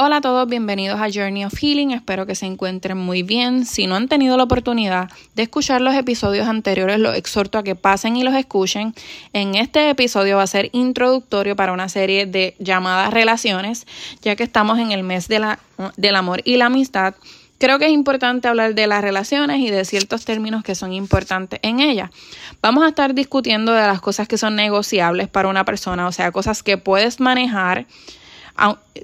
Hola a todos, bienvenidos a Journey of Healing, espero que se encuentren muy bien. Si no han tenido la oportunidad de escuchar los episodios anteriores, los exhorto a que pasen y los escuchen. En este episodio va a ser introductorio para una serie de llamadas relaciones, ya que estamos en el mes de la, del amor y la amistad. Creo que es importante hablar de las relaciones y de ciertos términos que son importantes en ellas. Vamos a estar discutiendo de las cosas que son negociables para una persona, o sea, cosas que puedes manejar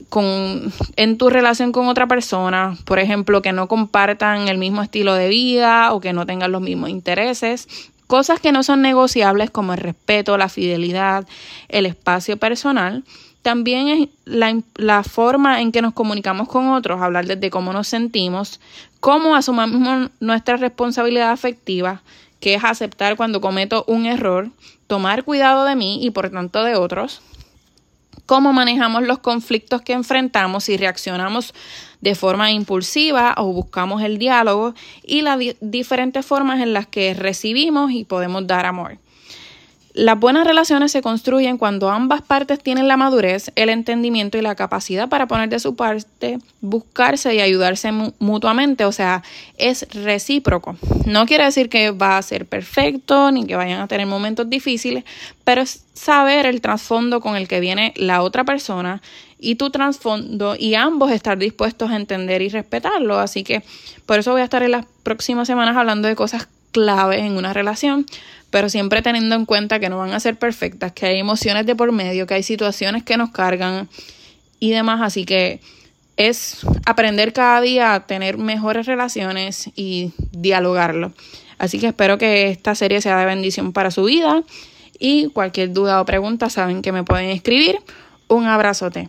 con, en tu relación con otra persona, por ejemplo, que no compartan el mismo estilo de vida o que no tengan los mismos intereses, cosas que no son negociables como el respeto, la fidelidad, el espacio personal. También es la, la forma en que nos comunicamos con otros, hablar desde cómo nos sentimos, cómo asumimos nuestra responsabilidad afectiva, que es aceptar cuando cometo un error, tomar cuidado de mí y por tanto de otros, cómo manejamos los conflictos que enfrentamos, si reaccionamos de forma impulsiva o buscamos el diálogo y las diferentes formas en las que recibimos y podemos dar amor. Las buenas relaciones se construyen cuando ambas partes tienen la madurez, el entendimiento y la capacidad para poner de su parte, buscarse y ayudarse mutuamente, o sea, es recíproco. No quiere decir que va a ser perfecto ni que vayan a tener momentos difíciles, pero es saber el trasfondo con el que viene la otra persona y tu trasfondo y ambos estar dispuestos a entender y respetarlo. Así que por eso voy a estar en las próximas semanas hablando de cosas claves en una relación, pero siempre teniendo en cuenta que no van a ser perfectas, que hay emociones de por medio, que hay situaciones que nos cargan y demás, así que es aprender cada día a tener mejores relaciones y dialogarlo. Así que espero que esta serie sea de bendición para su vida y cualquier duda o pregunta saben que me pueden escribir. Un abrazote.